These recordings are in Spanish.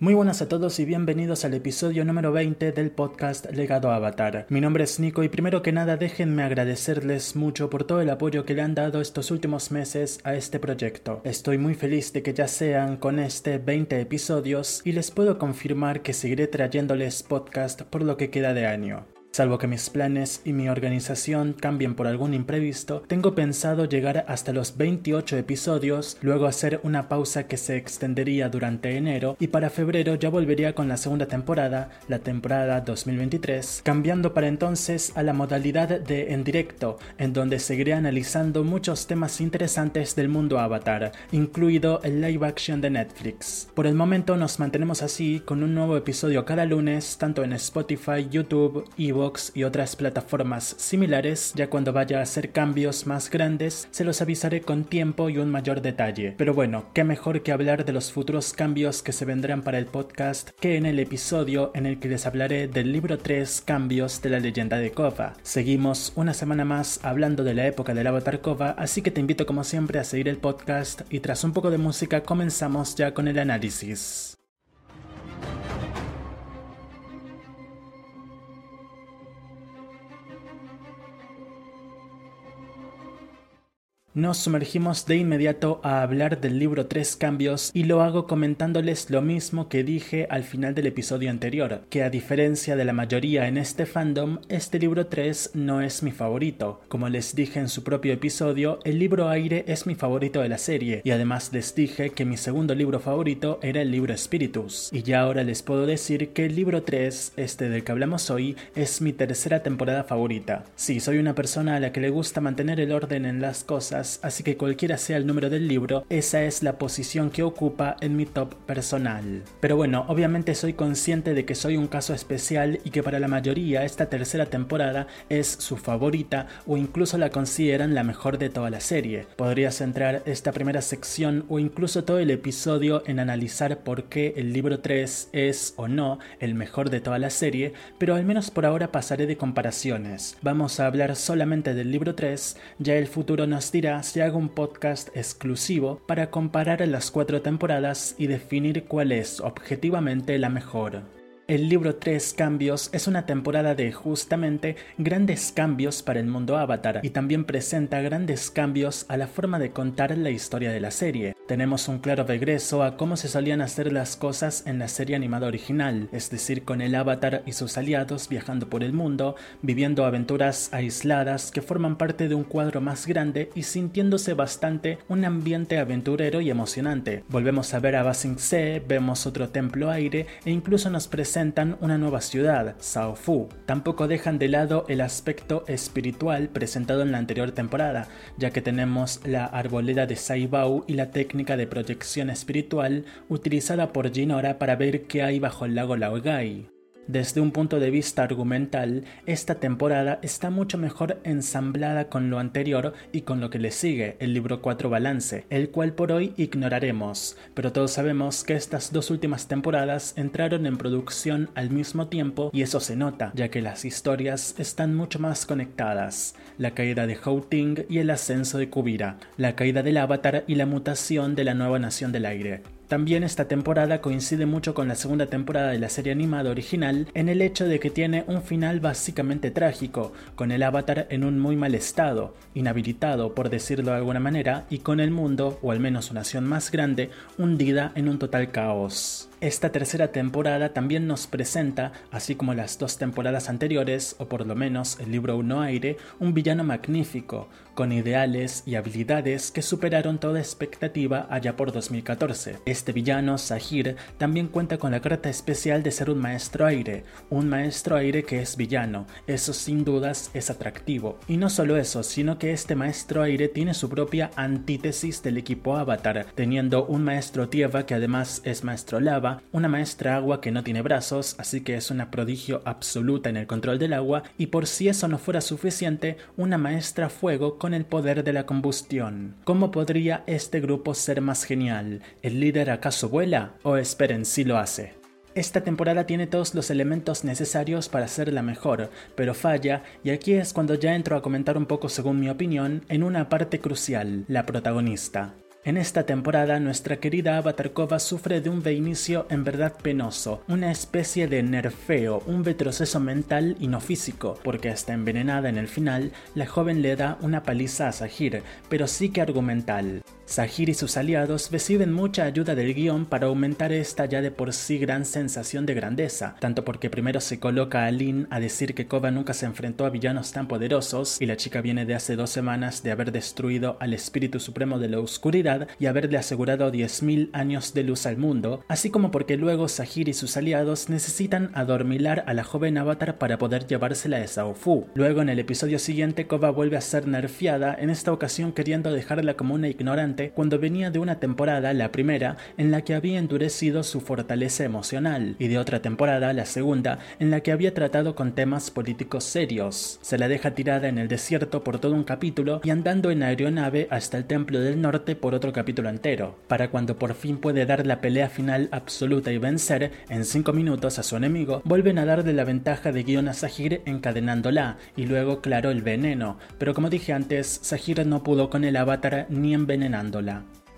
Muy buenas a todos y bienvenidos al episodio número 20 del podcast Legado Avatar. Mi nombre es Nico y primero que nada déjenme agradecerles mucho por todo el apoyo que le han dado estos últimos meses a este proyecto. Estoy muy feliz de que ya sean con este 20 episodios y les puedo confirmar que seguiré trayéndoles podcast por lo que queda de año. Salvo que mis planes y mi organización cambien por algún imprevisto, tengo pensado llegar hasta los 28 episodios, luego hacer una pausa que se extendería durante enero y para febrero ya volvería con la segunda temporada, la temporada 2023, cambiando para entonces a la modalidad de en directo, en donde seguiré analizando muchos temas interesantes del mundo Avatar, incluido el live action de Netflix. Por el momento nos mantenemos así con un nuevo episodio cada lunes, tanto en Spotify, YouTube, y otras plataformas similares, ya cuando vaya a hacer cambios más grandes, se los avisaré con tiempo y un mayor detalle. Pero bueno, qué mejor que hablar de los futuros cambios que se vendrán para el podcast que en el episodio en el que les hablaré del libro 3 Cambios de la leyenda de Kova. Seguimos una semana más hablando de la época del avatar Kova, así que te invito como siempre a seguir el podcast y tras un poco de música comenzamos ya con el análisis. Nos sumergimos de inmediato a hablar del libro Tres Cambios y lo hago comentándoles lo mismo que dije al final del episodio anterior, que a diferencia de la mayoría en este fandom, este libro 3 no es mi favorito. Como les dije en su propio episodio, el libro Aire es mi favorito de la serie y además les dije que mi segundo libro favorito era el libro Spiritus. Y ya ahora les puedo decir que el libro 3, este del que hablamos hoy, es mi tercera temporada favorita. Sí, soy una persona a la que le gusta mantener el orden en las cosas, así que cualquiera sea el número del libro, esa es la posición que ocupa en mi top personal. Pero bueno, obviamente soy consciente de que soy un caso especial y que para la mayoría esta tercera temporada es su favorita o incluso la consideran la mejor de toda la serie. Podría centrar esta primera sección o incluso todo el episodio en analizar por qué el libro 3 es o no el mejor de toda la serie, pero al menos por ahora pasaré de comparaciones. Vamos a hablar solamente del libro 3, ya el futuro nos dirá se haga un podcast exclusivo para comparar las cuatro temporadas y definir cuál es objetivamente la mejor. El libro Tres Cambios es una temporada de justamente grandes cambios para el mundo Avatar y también presenta grandes cambios a la forma de contar la historia de la serie. Tenemos un claro regreso a cómo se solían hacer las cosas en la serie animada original, es decir, con el Avatar y sus aliados viajando por el mundo, viviendo aventuras aisladas que forman parte de un cuadro más grande y sintiéndose bastante un ambiente aventurero y emocionante. Volvemos a ver a Basing Se, vemos otro templo aire e incluso nos presenta una nueva ciudad, Sao Fu. Tampoco dejan de lado el aspecto espiritual presentado en la anterior temporada, ya que tenemos la arboleda de Saibao y la técnica de proyección espiritual utilizada por Jinora para ver qué hay bajo el lago Laogai. Desde un punto de vista argumental, esta temporada está mucho mejor ensamblada con lo anterior y con lo que le sigue, el libro 4 Balance, el cual por hoy ignoraremos, pero todos sabemos que estas dos últimas temporadas entraron en producción al mismo tiempo y eso se nota, ya que las historias están mucho más conectadas, la caída de Houting y el ascenso de Kubira, la caída del Avatar y la mutación de la nueva Nación del Aire. También esta temporada coincide mucho con la segunda temporada de la serie animada original en el hecho de que tiene un final básicamente trágico, con el avatar en un muy mal estado, inhabilitado por decirlo de alguna manera, y con el mundo, o al menos su nación más grande, hundida en un total caos. Esta tercera temporada también nos presenta, así como las dos temporadas anteriores, o por lo menos el libro Uno Aire, un villano magnífico, con ideales y habilidades que superaron toda expectativa allá por 2014. Este villano, Sahir, también cuenta con la carta especial de ser un maestro aire, un maestro aire que es villano, eso sin dudas es atractivo. Y no solo eso, sino que este maestro aire tiene su propia antítesis del equipo Avatar, teniendo un maestro tierra que además es maestro lava, una maestra agua que no tiene brazos, así que es una prodigio absoluta en el control del agua, y por si eso no fuera suficiente, una maestra fuego con el poder de la combustión. ¿Cómo podría este grupo ser más genial? ¿El líder acaso vuela? O esperen, si lo hace. Esta temporada tiene todos los elementos necesarios para ser la mejor, pero falla, y aquí es cuando ya entro a comentar un poco según mi opinión, en una parte crucial, la protagonista. En esta temporada, nuestra querida Avatar Kova sufre de un reinicio en verdad penoso, una especie de nerfeo, un retroceso mental y no físico, porque hasta envenenada en el final, la joven le da una paliza a Sahir, pero sí que argumental. Sahir y sus aliados reciben mucha ayuda del guion para aumentar esta ya de por sí gran sensación de grandeza, tanto porque primero se coloca a Lin a decir que Kova nunca se enfrentó a villanos tan poderosos y la chica viene de hace dos semanas de haber destruido al espíritu supremo de la oscuridad y haberle asegurado 10.000 años de luz al mundo, así como porque luego Sahir y sus aliados necesitan adormilar a la joven avatar para poder llevársela a Fu. Luego en el episodio siguiente Kova vuelve a ser nerfeada, en esta ocasión queriendo dejarla como una ignorante cuando venía de una temporada, la primera, en la que había endurecido su fortaleza emocional, y de otra temporada, la segunda, en la que había tratado con temas políticos serios. Se la deja tirada en el desierto por todo un capítulo y andando en aeronave hasta el Templo del Norte por otro capítulo entero, para cuando por fin puede dar la pelea final absoluta y vencer en 5 minutos a su enemigo, vuelven a darle la ventaja de guion a Sahir encadenándola, y luego claro el veneno, pero como dije antes, Sahir no pudo con el avatar ni envenenando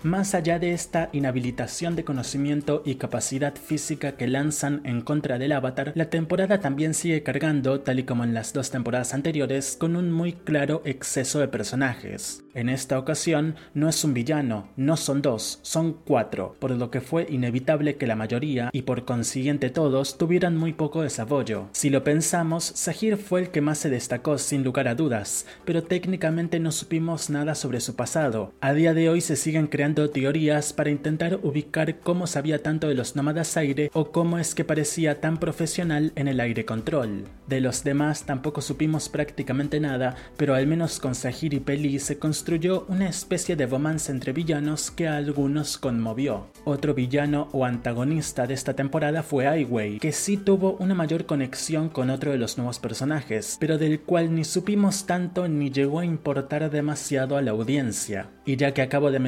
más allá de esta inhabilitación de conocimiento y capacidad física que lanzan en contra del avatar, la temporada también sigue cargando, tal y como en las dos temporadas anteriores, con un muy claro exceso de personajes. En esta ocasión no es un villano, no son dos, son cuatro, por lo que fue inevitable que la mayoría, y por consiguiente todos, tuvieran muy poco desarrollo. Si lo pensamos, Sahir fue el que más se destacó sin lugar a dudas, pero técnicamente no supimos nada sobre su pasado. A día de hoy se siguen creando teorías para intentar ubicar cómo sabía tanto de los nómadas aire o cómo es que parecía tan profesional en el aire control. De los demás tampoco supimos prácticamente nada, pero al menos con Sahir y Peli se construyó una especie de romance entre villanos que a algunos conmovió. Otro villano o antagonista de esta temporada fue Ai Wei, que sí tuvo una mayor conexión con otro de los nuevos personajes, pero del cual ni supimos tanto ni llegó a importar demasiado a la audiencia. Y ya que acabo de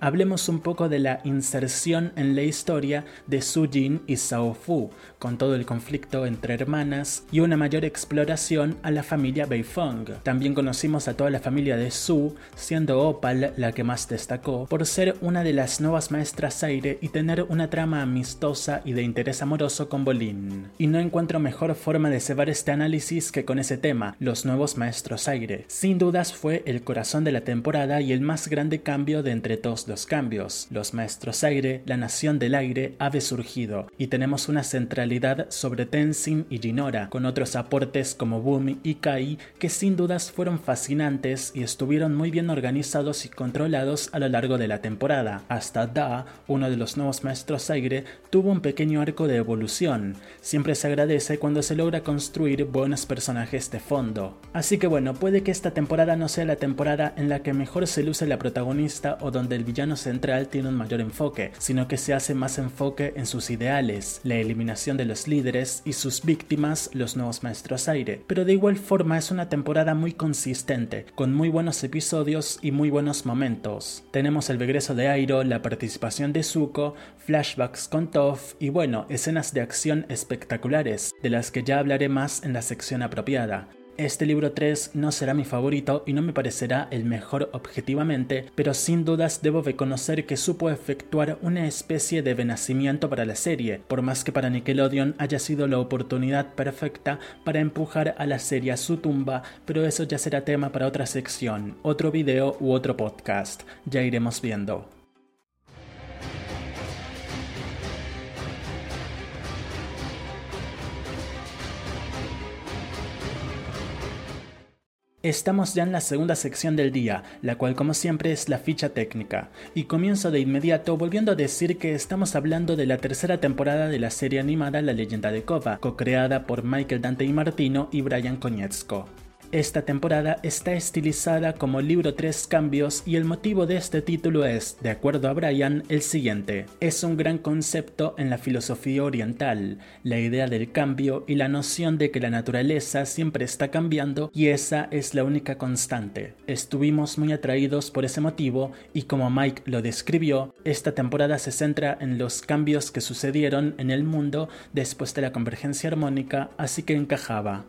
hablemos un poco de la inserción en la historia de Su Jin y Sao Fu, con todo el conflicto entre hermanas y una mayor exploración a la familia Beifong. También conocimos a toda la familia de Su, siendo Opal la que más destacó por ser una de las nuevas maestras aire y tener una trama amistosa y de interés amoroso con Bolin. Y no encuentro mejor forma de cebar este análisis que con ese tema, los nuevos maestros aire. Sin dudas fue el corazón de la temporada y el más grande cambio de entre todos los cambios. Los maestros aire, la nación del aire, ha surgido y tenemos una centralidad sobre Tenzin y Jinora, con otros aportes como Boom y Kai que sin dudas fueron fascinantes y estuvieron muy bien organizados y controlados a lo largo de la temporada. Hasta Da, uno de los nuevos maestros aire, tuvo un pequeño arco de evolución. Siempre se agradece cuando se logra construir buenos personajes de fondo. Así que bueno, puede que esta temporada no sea la temporada en la que mejor se luce la protagonista o donde el villano central tiene un mayor enfoque, sino que se hace más enfoque en sus ideales, la eliminación de los líderes y sus víctimas, los nuevos maestros aire. Pero de igual forma es una temporada muy consistente, con muy buenos episodios y muy buenos momentos. Tenemos el regreso de Airo, la participación de Zuko, flashbacks con Toph y bueno, escenas de acción espectaculares, de las que ya hablaré más en la sección apropiada. Este libro 3 no será mi favorito y no me parecerá el mejor objetivamente, pero sin dudas debo reconocer que supo efectuar una especie de renacimiento para la serie, por más que para Nickelodeon haya sido la oportunidad perfecta para empujar a la serie a su tumba, pero eso ya será tema para otra sección, otro video u otro podcast, ya iremos viendo. Estamos ya en la segunda sección del día, la cual como siempre es la ficha técnica, y comienzo de inmediato volviendo a decir que estamos hablando de la tercera temporada de la serie animada La leyenda de Kova, co-creada por Michael Dante y Martino y Brian Konietzko. Esta temporada está estilizada como libro tres cambios y el motivo de este título es, de acuerdo a Brian, el siguiente. Es un gran concepto en la filosofía oriental, la idea del cambio y la noción de que la naturaleza siempre está cambiando y esa es la única constante. Estuvimos muy atraídos por ese motivo y como Mike lo describió, esta temporada se centra en los cambios que sucedieron en el mundo después de la convergencia armónica, así que encajaba.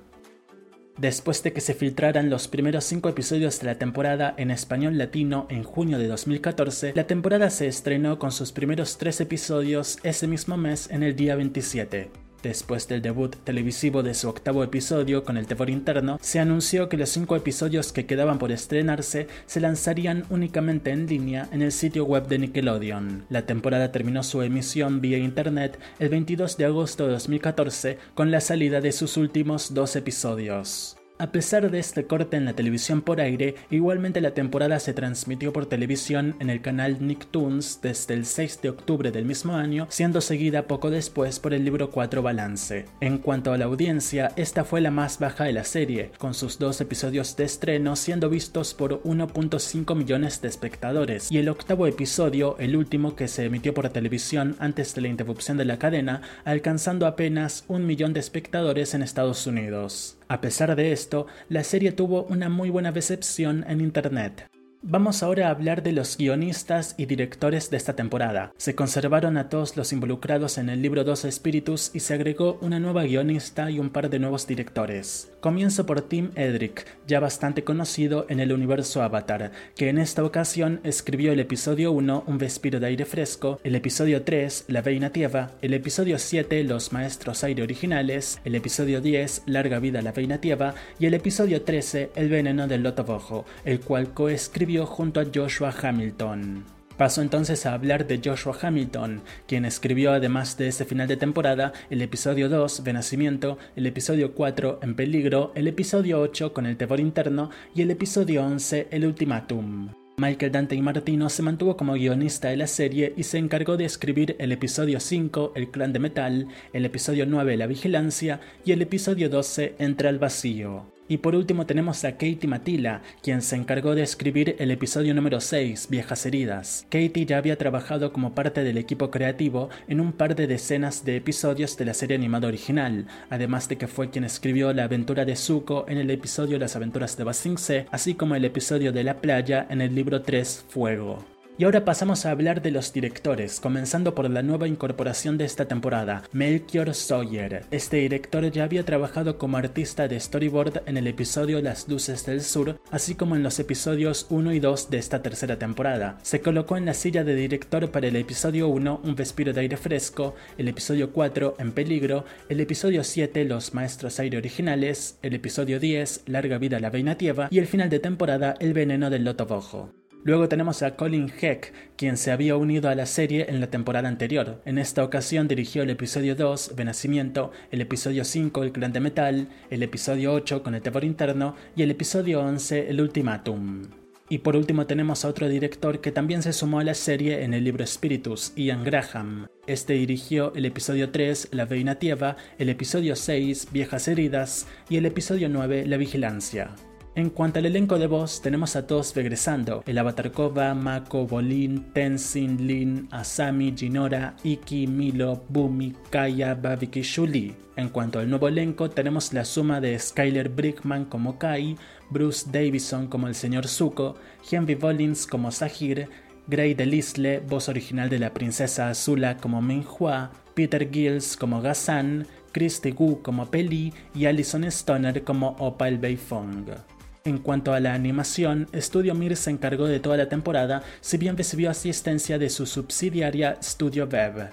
Después de que se filtraran los primeros cinco episodios de la temporada en español latino en junio de 2014, la temporada se estrenó con sus primeros tres episodios ese mismo mes en el día 27. Después del debut televisivo de su octavo episodio con el Tevor interno, se anunció que los cinco episodios que quedaban por estrenarse se lanzarían únicamente en línea en el sitio web de Nickelodeon. La temporada terminó su emisión vía internet el 22 de agosto de 2014 con la salida de sus últimos dos episodios. A pesar de este corte en la televisión por aire, igualmente la temporada se transmitió por televisión en el canal Nicktoons desde el 6 de octubre del mismo año, siendo seguida poco después por el libro 4 Balance. En cuanto a la audiencia, esta fue la más baja de la serie, con sus dos episodios de estreno siendo vistos por 1.5 millones de espectadores, y el octavo episodio, el último que se emitió por televisión antes de la interrupción de la cadena, alcanzando apenas un millón de espectadores en Estados Unidos. A pesar de esto, la serie tuvo una muy buena recepción en Internet. Vamos ahora a hablar de los guionistas y directores de esta temporada. Se conservaron a todos los involucrados en el libro Dos Espíritus y se agregó una nueva guionista y un par de nuevos directores. Comienzo por Tim Edrick, ya bastante conocido en el universo Avatar, que en esta ocasión escribió el episodio 1 Un Vespiro de aire fresco, el episodio 3 La Veina Tieva, el episodio 7 Los Maestros Aire Originales, el episodio 10 Larga Vida la Veina Tieva y el episodio 13 El Veneno del Loto Bojo, el cual coescribió junto a Joshua Hamilton. Pasó entonces a hablar de Joshua Hamilton, quien escribió además de ese final de temporada el episodio 2, Venacimiento, el episodio 4, En Peligro, el episodio 8, Con el Tevor Interno y el episodio 11, El Ultimátum. Michael Dante y Martino se mantuvo como guionista de la serie y se encargó de escribir el episodio 5, El clan de metal, el episodio 9, La vigilancia y el episodio 12, Entra al vacío. Y por último tenemos a Katie Matila, quien se encargó de escribir el episodio número 6, Viejas Heridas. Katie ya había trabajado como parte del equipo creativo en un par de decenas de episodios de la serie animada original, además de que fue quien escribió la aventura de Zuko en el episodio Las aventuras de Basingse, así como el episodio de la playa en el libro 3, Fuego. Y ahora pasamos a hablar de los directores, comenzando por la nueva incorporación de esta temporada, Melchior Sawyer. Este director ya había trabajado como artista de storyboard en el episodio Las Luces del Sur, así como en los episodios 1 y 2 de esta tercera temporada. Se colocó en la silla de director para el episodio 1, Un Vespiro de Aire Fresco, el episodio 4, En Peligro, el episodio 7, Los Maestros Aire Originales, el episodio 10, Larga Vida la Veina Tieva y el final de temporada, El Veneno del Loto Bojo. Luego tenemos a Colin Heck, quien se había unido a la serie en la temporada anterior. En esta ocasión dirigió el episodio 2, Venacimiento, el episodio 5, El Clan de Metal, el episodio 8, Con el Tevor Interno, y el episodio 11, El Ultimatum. Y por último tenemos a otro director que también se sumó a la serie en el libro Spiritus, Ian Graham. Este dirigió el episodio 3, La Veina Tieva, el episodio 6, Viejas Heridas, y el episodio 9, La Vigilancia. En cuanto al elenco de voz, tenemos a todos regresando: el Avatar Kova, Mako, Bolin, Tenzin, Lin, Asami, Jinora, Iki, Milo, Bumi, Kaya, Babiki, Shuli. En cuanto al nuevo elenco, tenemos la suma de Skyler Brickman como Kai, Bruce Davison como el señor Zuko, Henry Bollins como Sahir, Gray Delisle, voz original de la princesa Azula como Minhua, Peter Gills como Gazan, Christy Gu como Peli y Alison Stoner como Opal Beifong. En cuanto a la animación, Studio Mir se encargó de toda la temporada, si bien recibió asistencia de su subsidiaria Studio Web.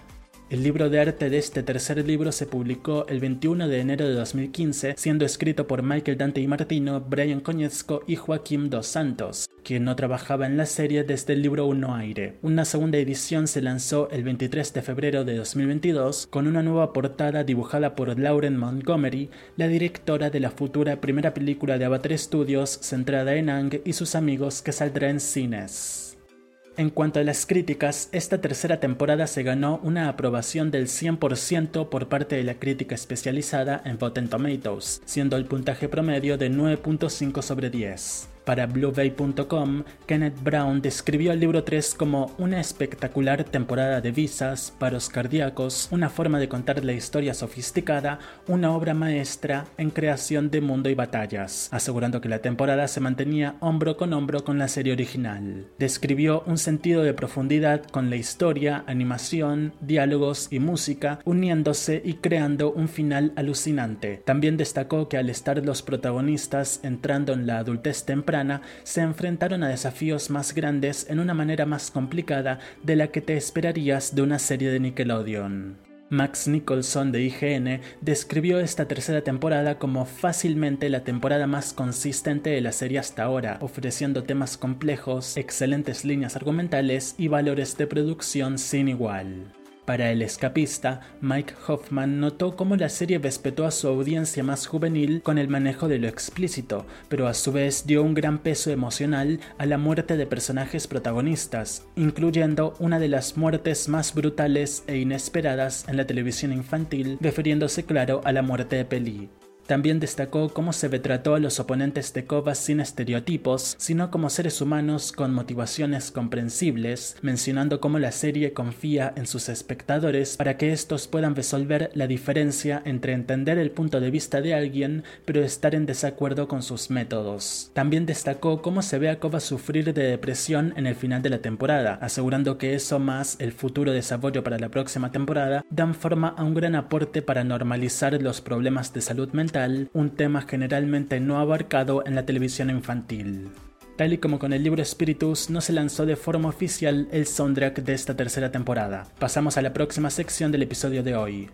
El libro de arte de este tercer libro se publicó el 21 de enero de 2015, siendo escrito por Michael Dante y Martino, Brian Coñesco y Joaquín Dos Santos, quien no trabajaba en la serie desde el libro 1 Aire. Una segunda edición se lanzó el 23 de febrero de 2022 con una nueva portada dibujada por Lauren Montgomery, la directora de la futura primera película de Avatar Studios centrada en Ang y sus amigos que saldrá en cines. En cuanto a las críticas, esta tercera temporada se ganó una aprobación del 100% por parte de la crítica especializada en Rotten Tomatoes, siendo el puntaje promedio de 9.5 sobre 10. Para BlueBay.com, Kenneth Brown describió el libro 3 como una espectacular temporada de visas, paros cardíacos, una forma de contar la historia sofisticada, una obra maestra en creación de mundo y batallas, asegurando que la temporada se mantenía hombro con hombro con la serie original. Describió un sentido de profundidad con la historia, animación, diálogos y música, uniéndose y creando un final alucinante. También destacó que al estar los protagonistas entrando en la adultez temprana, se enfrentaron a desafíos más grandes en una manera más complicada de la que te esperarías de una serie de Nickelodeon. Max Nicholson de IGN describió esta tercera temporada como fácilmente la temporada más consistente de la serie hasta ahora, ofreciendo temas complejos, excelentes líneas argumentales y valores de producción sin igual. Para el escapista, Mike Hoffman notó cómo la serie respetó a su audiencia más juvenil con el manejo de lo explícito, pero a su vez dio un gran peso emocional a la muerte de personajes protagonistas, incluyendo una de las muertes más brutales e inesperadas en la televisión infantil, refiriéndose claro a la muerte de Peli. También destacó cómo se retrató a los oponentes de Kovacs sin estereotipos, sino como seres humanos con motivaciones comprensibles, mencionando cómo la serie confía en sus espectadores para que estos puedan resolver la diferencia entre entender el punto de vista de alguien pero estar en desacuerdo con sus métodos. También destacó cómo se ve a Kovacs sufrir de depresión en el final de la temporada, asegurando que eso más el futuro desarrollo para la próxima temporada dan forma a un gran aporte para normalizar los problemas de salud un tema generalmente no abarcado en la televisión infantil. Tal y como con el libro Spiritus, no se lanzó de forma oficial el soundtrack de esta tercera temporada. Pasamos a la próxima sección del episodio de hoy.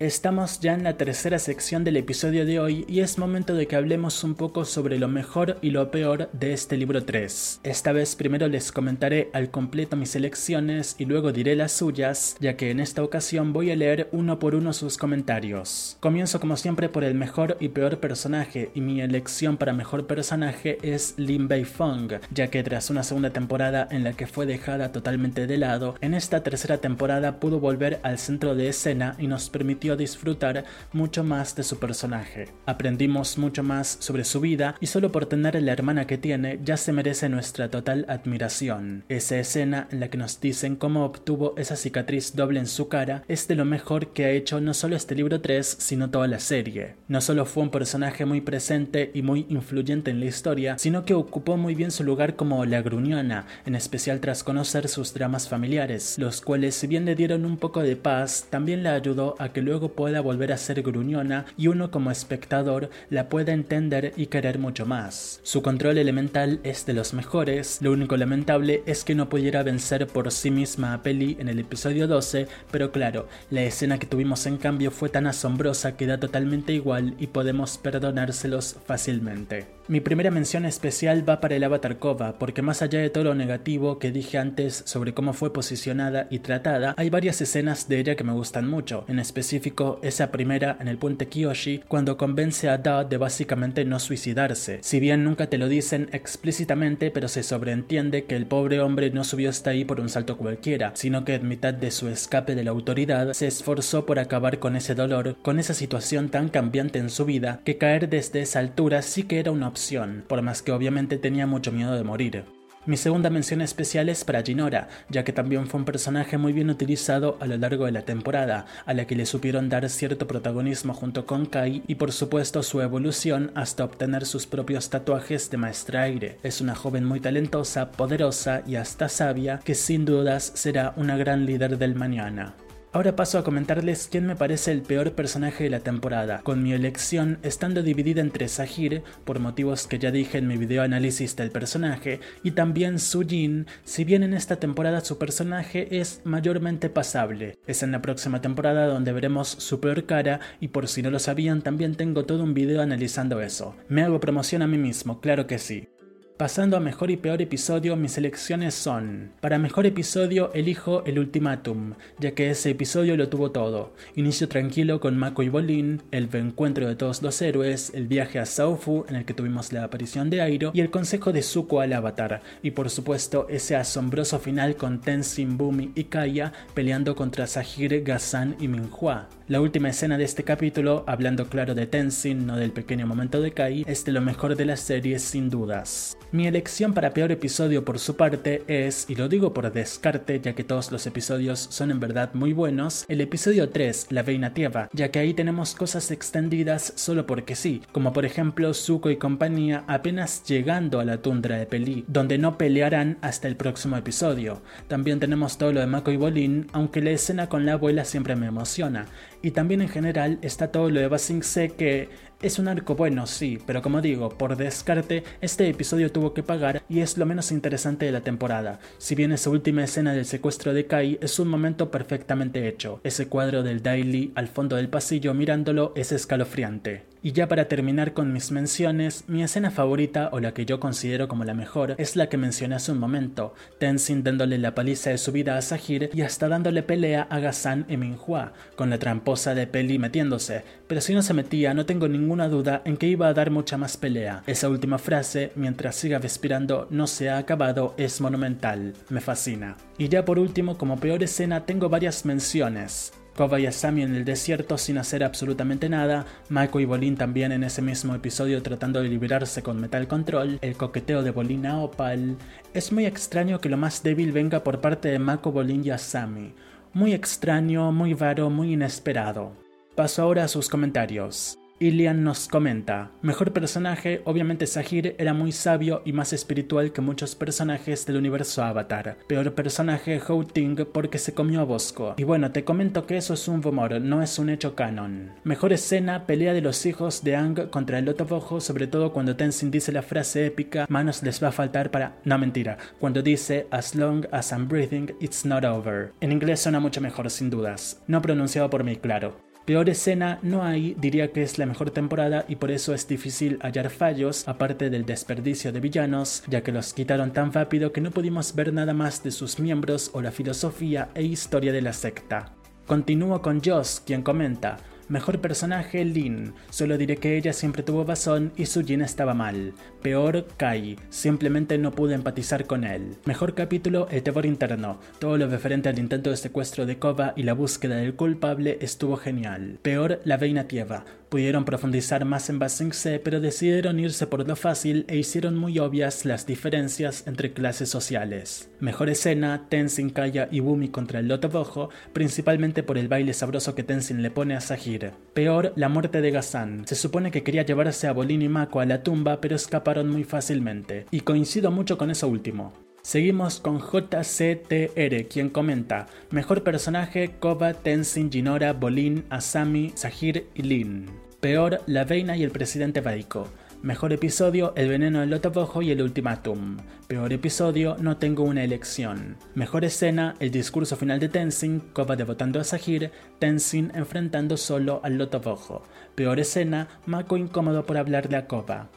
Estamos ya en la tercera sección del episodio de hoy y es momento de que hablemos un poco sobre lo mejor y lo peor de este libro 3. Esta vez primero les comentaré al completo mis elecciones y luego diré las suyas, ya que en esta ocasión voy a leer uno por uno sus comentarios. Comienzo como siempre por el mejor y peor personaje y mi elección para mejor personaje es Lin Bei Fong, ya que tras una segunda temporada en la que fue dejada totalmente de lado, en esta tercera temporada pudo volver al centro de escena y nos permitió disfrutar mucho más de su personaje. Aprendimos mucho más sobre su vida y solo por tener la hermana que tiene ya se merece nuestra total admiración. Esa escena en la que nos dicen cómo obtuvo esa cicatriz doble en su cara es de lo mejor que ha hecho no solo este libro 3, sino toda la serie. No solo fue un personaje muy presente y muy influyente en la historia, sino que ocupó muy bien su lugar como la gruñona, en especial tras conocer sus dramas familiares, los cuales si bien le dieron un poco de paz, también la ayudó a que luego pueda volver a ser gruñona y uno como espectador la pueda entender y querer mucho más. Su control elemental es de los mejores, lo único lamentable es que no pudiera vencer por sí misma a Peli en el episodio 12, pero claro, la escena que tuvimos en cambio fue tan asombrosa que da totalmente igual y podemos perdonárselos fácilmente. Mi primera mención especial va para el Avatar Kova, porque más allá de todo lo negativo que dije antes sobre cómo fue posicionada y tratada, hay varias escenas de ella que me gustan mucho, en específico esa primera en el puente Kiyoshi, cuando convence a Da de básicamente no suicidarse. Si bien nunca te lo dicen explícitamente, pero se sobreentiende que el pobre hombre no subió hasta ahí por un salto cualquiera, sino que en mitad de su escape de la autoridad se esforzó por acabar con ese dolor, con esa situación tan cambiante en su vida, que caer desde esa altura sí que era una opción por más que obviamente tenía mucho miedo de morir. Mi segunda mención especial es para Ginora, ya que también fue un personaje muy bien utilizado a lo largo de la temporada, a la que le supieron dar cierto protagonismo junto con Kai y por supuesto su evolución hasta obtener sus propios tatuajes de maestra aire. Es una joven muy talentosa, poderosa y hasta sabia que sin dudas será una gran líder del mañana. Ahora paso a comentarles quién me parece el peor personaje de la temporada, con mi elección estando dividida entre Sahir, por motivos que ya dije en mi video análisis del personaje, y también Sujin, si bien en esta temporada su personaje es mayormente pasable. Es en la próxima temporada donde veremos su peor cara y por si no lo sabían también tengo todo un video analizando eso. Me hago promoción a mí mismo, claro que sí. Pasando a mejor y peor episodio, mis elecciones son: para mejor episodio elijo El Ultimátum, ya que ese episodio lo tuvo todo. Inicio tranquilo con Mako y Bolin, el reencuentro de todos los héroes, el viaje a Saufu en el que tuvimos la aparición de Airo y el consejo de Zuko al Avatar, y por supuesto ese asombroso final con Tenzin, Bumi y Kaya peleando contra Sahir, Ghazan y Minhua. La última escena de este capítulo, hablando claro de Tenzin, no del pequeño momento de Kai, es de lo mejor de la serie sin dudas. Mi elección para peor episodio por su parte es, y lo digo por descarte ya que todos los episodios son en verdad muy buenos, el episodio 3, La Veina Tierra, ya que ahí tenemos cosas extendidas solo porque sí, como por ejemplo Zuko y compañía apenas llegando a la tundra de Peli, donde no pelearán hasta el próximo episodio. También tenemos todo lo de Mako y Bolin, aunque la escena con la abuela siempre me emociona. Y también en general está todo lo de Basing Se que es un arco bueno, sí, pero como digo, por descarte, este episodio tuvo que pagar y es lo menos interesante de la temporada. Si bien esa última escena del secuestro de Kai es un momento perfectamente hecho, ese cuadro del Daily al fondo del pasillo mirándolo es escalofriante. Y ya para terminar con mis menciones, mi escena favorita o la que yo considero como la mejor es la que mencioné hace un momento, Tenzin dándole la paliza de su vida a Sahir y hasta dándole pelea a Ghazan y Minhua, con la tramposa de Peli metiéndose, pero si no se metía no tengo ninguna duda en que iba a dar mucha más pelea. Esa última frase, mientras siga respirando no se ha acabado, es monumental, me fascina. Y ya por último, como peor escena tengo varias menciones. Koba y Asami en el desierto sin hacer absolutamente nada, Mako y Bolin también en ese mismo episodio tratando de liberarse con Metal Control, el coqueteo de Bolin a Opal. Es muy extraño que lo más débil venga por parte de Mako, Bolin y Asami. Muy extraño, muy raro, muy inesperado. Paso ahora a sus comentarios. Ilian nos comenta, mejor personaje, obviamente Sahir era muy sabio y más espiritual que muchos personajes del universo Avatar. Peor personaje Hou Ting porque se comió a Bosco. Y bueno, te comento que eso es un rumor, no es un hecho canon. Mejor escena, pelea de los hijos de Ang contra el Loto sobre todo cuando Tenzin dice la frase épica, manos les va a faltar para... No mentira, cuando dice as long as I'm breathing, it's not over. En inglés suena mucho mejor, sin dudas. No pronunciado por mí, claro. Peor escena no hay, diría que es la mejor temporada y por eso es difícil hallar fallos, aparte del desperdicio de villanos, ya que los quitaron tan rápido que no pudimos ver nada más de sus miembros o la filosofía e historia de la secta. Continúo con Joss, quien comenta, Mejor personaje, Lin. Solo diré que ella siempre tuvo razón y su Jin estaba mal. Peor, Kai. Simplemente no pude empatizar con él. Mejor capítulo, el terror interno. Todo lo referente al intento de secuestro de Kova y la búsqueda del culpable estuvo genial. Peor, la Veina Tierra. Pudieron profundizar más en Basing Se, pero decidieron irse por lo fácil e hicieron muy obvias las diferencias entre clases sociales. Mejor escena, Tenzin, Kaya y Bumi contra el Loto Rojo, principalmente por el baile sabroso que Tenzin le pone a Sahir. Peor, la muerte de Gazan. Se supone que quería llevarse a Bolin y Mako a la tumba, pero escaparon muy fácilmente. Y coincido mucho con eso último. Seguimos con JCTR, quien comenta: Mejor personaje: Koba, Tenzin, Jinora, Bolin, Asami, Sahir y Lin. Peor: La Veina y el presidente Baiko. Mejor episodio, El veneno del loto rojo y el ultimátum. Peor episodio, No tengo una elección. Mejor escena, el discurso final de Tenzin, Koba devotando a Sahir, Tenzin enfrentando solo al loto rojo. Peor escena, Mako incómodo por hablarle a Koba.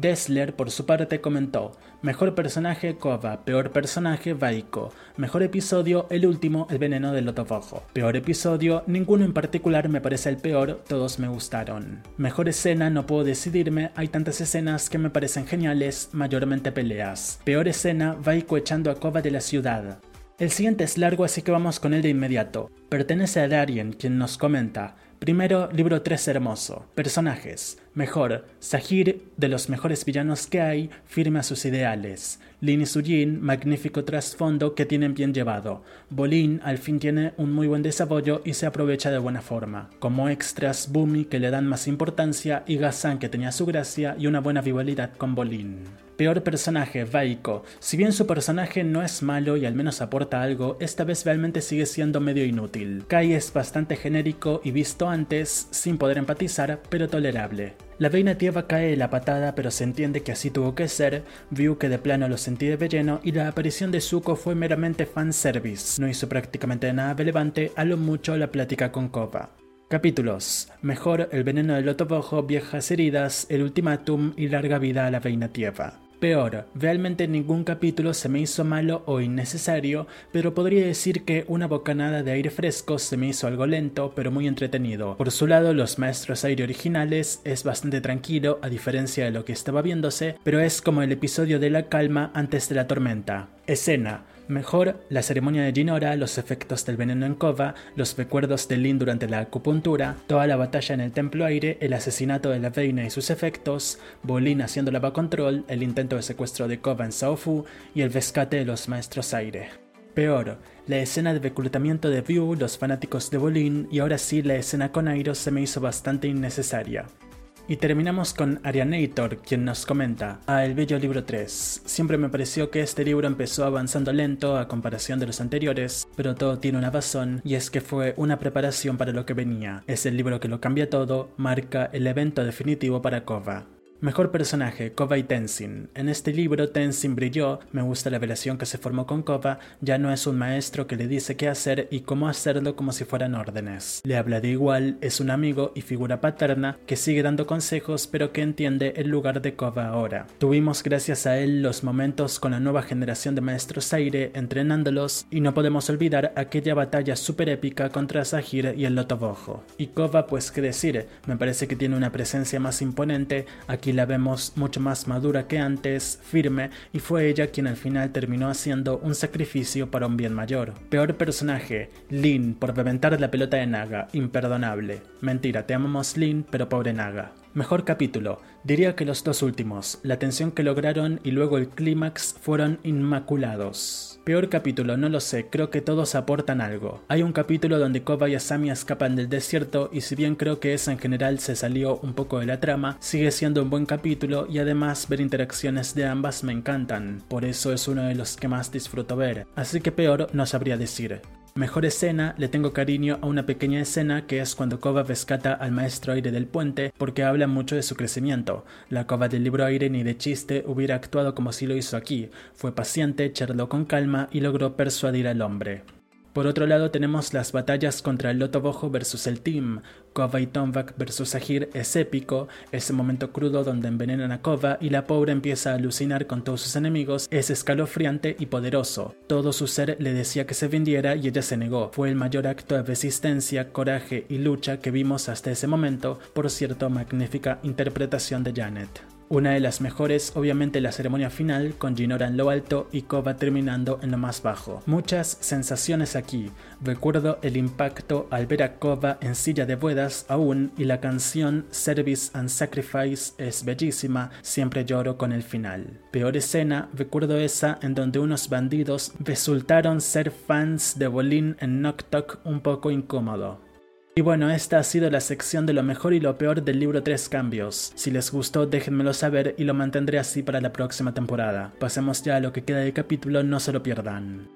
Dessler, por su parte, comentó: Mejor personaje Kova, peor personaje Vaiko, mejor episodio el último El veneno del loto rojo, peor episodio ninguno en particular me parece el peor, todos me gustaron. Mejor escena no puedo decidirme, hay tantas escenas que me parecen geniales, mayormente peleas. Peor escena Vaiko echando a Kova de la ciudad. El siguiente es largo así que vamos con él de inmediato. Pertenece a Darien, quien nos comenta Primero, libro 3 hermoso. Personajes. Mejor, Sahir, de los mejores villanos que hay, firme a sus ideales. Lin y Sujin, magnífico trasfondo que tienen bien llevado. Bolin al fin tiene un muy buen desarrollo y se aprovecha de buena forma. Como extras, Bumi que le dan más importancia y Gazan que tenía su gracia y una buena rivalidad con Bolin. Peor personaje, Vaiko. Si bien su personaje no es malo y al menos aporta algo, esta vez realmente sigue siendo medio inútil. Kai es bastante genérico y visto antes, sin poder empatizar, pero tolerable. La Veina Tierra cae de la patada, pero se entiende que así tuvo que ser, View que de plano lo sentí de relleno y la aparición de Zuko fue meramente fanservice. No hizo prácticamente nada relevante, a lo mucho la plática con Koba. Capítulos. Mejor, el veneno del loto rojo, viejas heridas, el ultimátum y larga vida a la Veina Tierra. Peor, realmente ningún capítulo se me hizo malo o innecesario, pero podría decir que una bocanada de aire fresco se me hizo algo lento, pero muy entretenido. Por su lado, Los Maestros Aire originales es bastante tranquilo, a diferencia de lo que estaba viéndose, pero es como el episodio de la calma antes de la tormenta. Escena. Mejor, la ceremonia de Ginora, los efectos del veneno en Kova, los recuerdos de Lin durante la acupuntura, toda la batalla en el Templo Aire, el asesinato de la reina y sus efectos, Bolin haciendo lava control, el intento de secuestro de Kova en Saofu y el rescate de los maestros aire. Peor, la escena de reclutamiento de View, los fanáticos de Bolin y ahora sí la escena con Airo se me hizo bastante innecesaria. Y terminamos con Arianator, quien nos comenta, a El Bello Libro 3. Siempre me pareció que este libro empezó avanzando lento a comparación de los anteriores, pero todo tiene una razón, y es que fue una preparación para lo que venía. Es el libro que lo cambia todo, marca el evento definitivo para Kova. Mejor personaje, Koba y Tenzin. En este libro Tenzin brilló, me gusta la relación que se formó con Koba, ya no es un maestro que le dice qué hacer y cómo hacerlo como si fueran órdenes. Le habla de igual, es un amigo y figura paterna que sigue dando consejos pero que entiende el lugar de Koba ahora. Tuvimos gracias a él los momentos con la nueva generación de maestros aire entrenándolos y no podemos olvidar aquella batalla super épica contra Sahir y el Lotobojo. Y Koba pues qué decir, me parece que tiene una presencia más imponente aquí y la vemos mucho más madura que antes, firme, y fue ella quien al final terminó haciendo un sacrificio para un bien mayor. Peor personaje, Lin, por reventar la pelota de Naga, imperdonable. Mentira, te amamos Lin, pero pobre Naga. Mejor capítulo. Diría que los dos últimos, la tensión que lograron y luego el clímax fueron inmaculados. Peor capítulo, no lo sé, creo que todos aportan algo. Hay un capítulo donde Koba y Asami escapan del desierto y si bien creo que ese en general se salió un poco de la trama, sigue siendo un buen capítulo y además ver interacciones de ambas me encantan, por eso es uno de los que más disfruto ver, así que peor no sabría decir. Mejor escena, le tengo cariño a una pequeña escena que es cuando Koba rescata al maestro aire del puente porque habla mucho de su crecimiento. La Koba del libro aire ni de chiste hubiera actuado como si lo hizo aquí. Fue paciente, charló con calma y logró persuadir al hombre. Por otro lado tenemos las batallas contra el Loto Bojo versus el Team. Kova y Tomvak versus Sahir es épico, ese momento crudo donde envenenan a Kova y la pobre empieza a alucinar con todos sus enemigos es escalofriante y poderoso. Todo su ser le decía que se vendiera y ella se negó. Fue el mayor acto de resistencia, coraje y lucha que vimos hasta ese momento, por cierto magnífica interpretación de Janet. Una de las mejores, obviamente la ceremonia final, con Ginora en lo alto y Kova terminando en lo más bajo. Muchas sensaciones aquí. Recuerdo el impacto al ver a Kova en silla de ruedas aún y la canción Service and Sacrifice es bellísima, siempre lloro con el final. Peor escena, recuerdo esa en donde unos bandidos resultaron ser fans de Bolin en Noctok un poco incómodo. Y bueno, esta ha sido la sección de lo mejor y lo peor del libro Tres Cambios. Si les gustó, déjenmelo saber y lo mantendré así para la próxima temporada. Pasemos ya a lo que queda del capítulo, no se lo pierdan.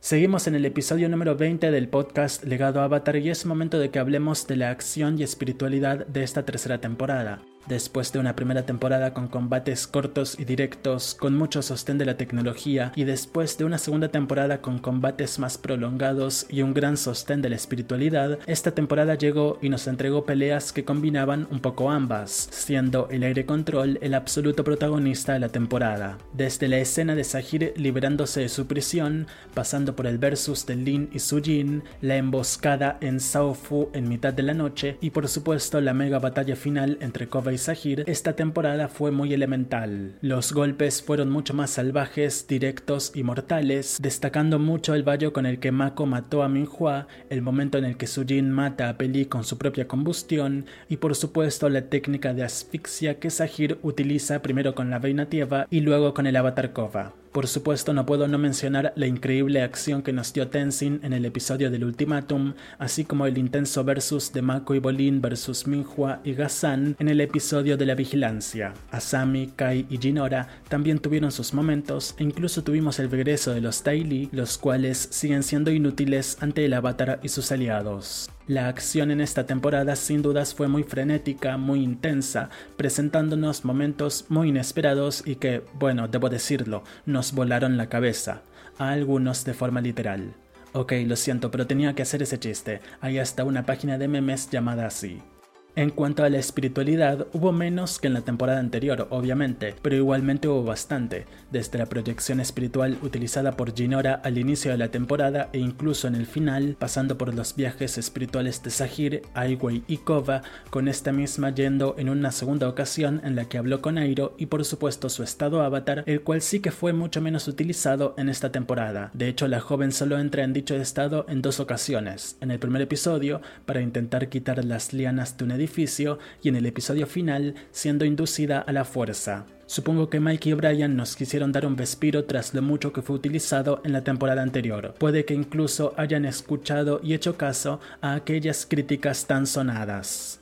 Seguimos en el episodio número 20 del podcast Legado Avatar y es momento de que hablemos de la acción y espiritualidad de esta tercera temporada. Después de una primera temporada con combates cortos y directos, con mucho sostén de la tecnología, y después de una segunda temporada con combates más prolongados y un gran sostén de la espiritualidad, esta temporada llegó y nos entregó peleas que combinaban un poco ambas, siendo el aire control el absoluto protagonista de la temporada. Desde la escena de Sahir liberándose de su prisión, pasando por el versus de Lin y Sujin, la emboscada en Fu en mitad de la noche, y por supuesto la mega batalla final entre Sahir, esta temporada fue muy elemental. Los golpes fueron mucho más salvajes, directos y mortales, destacando mucho el vallo con el que Mako mató a Minhua, el momento en el que Sujin mata a Peli con su propia combustión, y por supuesto la técnica de asfixia que Sahir utiliza primero con la Veina Tieva y luego con el Avatar Kova. Por supuesto no puedo no mencionar la increíble acción que nos dio Tenzin en el episodio del Ultimátum, así como el intenso versus de Mako y Bolin versus Minhua y Gazan en el episodio de la Vigilancia. Asami, Kai y Jinora también tuvieron sus momentos e incluso tuvimos el regreso de los Taili, los cuales siguen siendo inútiles ante el Avatar y sus aliados. La acción en esta temporada sin dudas fue muy frenética, muy intensa, presentándonos momentos muy inesperados y que, bueno, debo decirlo, nos volaron la cabeza, a algunos de forma literal. Ok, lo siento, pero tenía que hacer ese chiste. Hay hasta una página de memes llamada así. En cuanto a la espiritualidad, hubo menos que en la temporada anterior, obviamente, pero igualmente hubo bastante, desde la proyección espiritual utilizada por Jinora al inicio de la temporada e incluso en el final, pasando por los viajes espirituales de Sahir, Aiwei y Kova, con esta misma yendo en una segunda ocasión en la que habló con Airo y por supuesto su estado avatar, el cual sí que fue mucho menos utilizado en esta temporada. De hecho, la joven solo entra en dicho estado en dos ocasiones, en el primer episodio para intentar quitar las lianas de un y en el episodio final siendo inducida a la fuerza. Supongo que Mike y Brian nos quisieron dar un respiro tras lo mucho que fue utilizado en la temporada anterior. Puede que incluso hayan escuchado y hecho caso a aquellas críticas tan sonadas.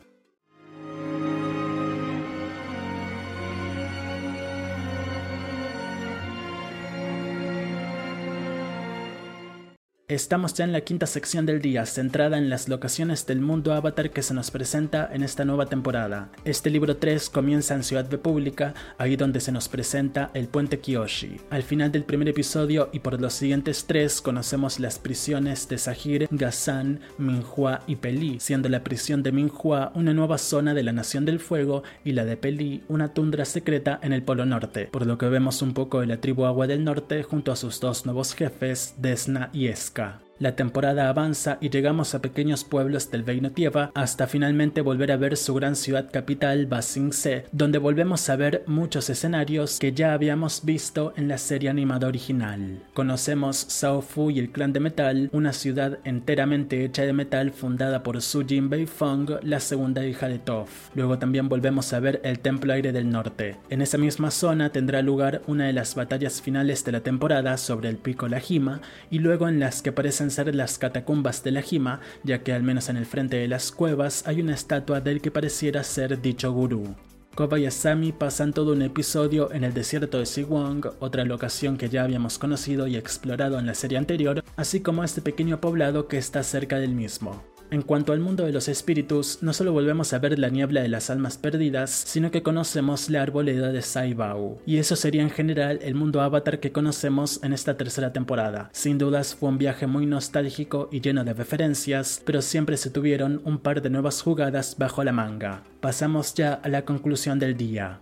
Estamos ya en la quinta sección del día, centrada en las locaciones del mundo avatar que se nos presenta en esta nueva temporada. Este libro 3 comienza en Ciudad República, ahí donde se nos presenta el puente Kyoshi. Al final del primer episodio y por los siguientes tres conocemos las prisiones de Sahir, Gazan, Minhua y Peli, siendo la prisión de Minhua una nueva zona de la Nación del Fuego y la de Peli una tundra secreta en el Polo Norte, por lo que vemos un poco de la tribu Agua del Norte junto a sus dos nuevos jefes, Desna y Eska. terbuka. La temporada avanza y llegamos a pequeños pueblos del Tieva hasta finalmente volver a ver su gran ciudad capital, Se, donde volvemos a ver muchos escenarios que ya habíamos visto en la serie animada original. Conocemos Sao Fu y el clan de metal, una ciudad enteramente hecha de metal fundada por Su Jin Bei Feng, la segunda hija de Toph. Luego también volvemos a ver el Templo Aire del Norte. En esa misma zona tendrá lugar una de las batallas finales de la temporada sobre el pico Lajima y luego en las que aparecen las catacumbas de la Jima, ya que al menos en el frente de las cuevas hay una estatua del que pareciera ser dicho gurú. Koba y Asami pasan todo un episodio en el desierto de Siwang, otra locación que ya habíamos conocido y explorado en la serie anterior, así como este pequeño poblado que está cerca del mismo. En cuanto al mundo de los espíritus, no solo volvemos a ver la niebla de las almas perdidas, sino que conocemos la arboleda de Saibao. Y eso sería en general el mundo avatar que conocemos en esta tercera temporada. Sin dudas fue un viaje muy nostálgico y lleno de referencias, pero siempre se tuvieron un par de nuevas jugadas bajo la manga. Pasamos ya a la conclusión del día.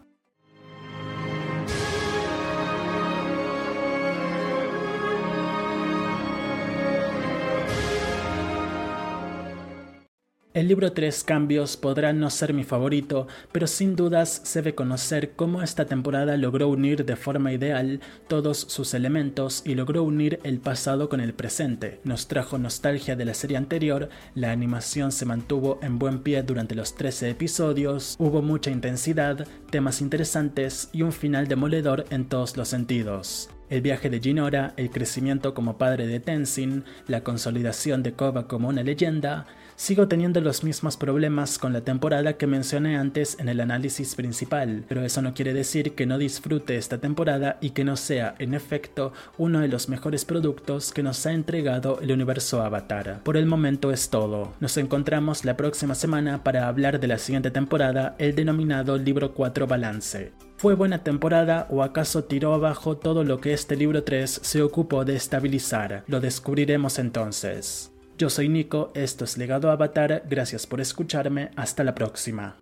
El libro Tres Cambios podrá no ser mi favorito, pero sin dudas se ve conocer cómo esta temporada logró unir de forma ideal todos sus elementos y logró unir el pasado con el presente. Nos trajo nostalgia de la serie anterior, la animación se mantuvo en buen pie durante los 13 episodios, hubo mucha intensidad, temas interesantes y un final demoledor en todos los sentidos el viaje de Jinora, el crecimiento como padre de Tenzin, la consolidación de Koba como una leyenda, Sigo teniendo los mismos problemas con la temporada que mencioné antes en el análisis principal, pero eso no quiere decir que no disfrute esta temporada y que no sea, en efecto, uno de los mejores productos que nos ha entregado el universo Avatar. Por el momento es todo. Nos encontramos la próxima semana para hablar de la siguiente temporada, el denominado Libro 4 Balance. ¿Fue buena temporada o acaso tiró abajo todo lo que este libro 3 se ocupó de estabilizar? Lo descubriremos entonces. Yo soy Nico, esto es Legado Avatar, gracias por escucharme, hasta la próxima.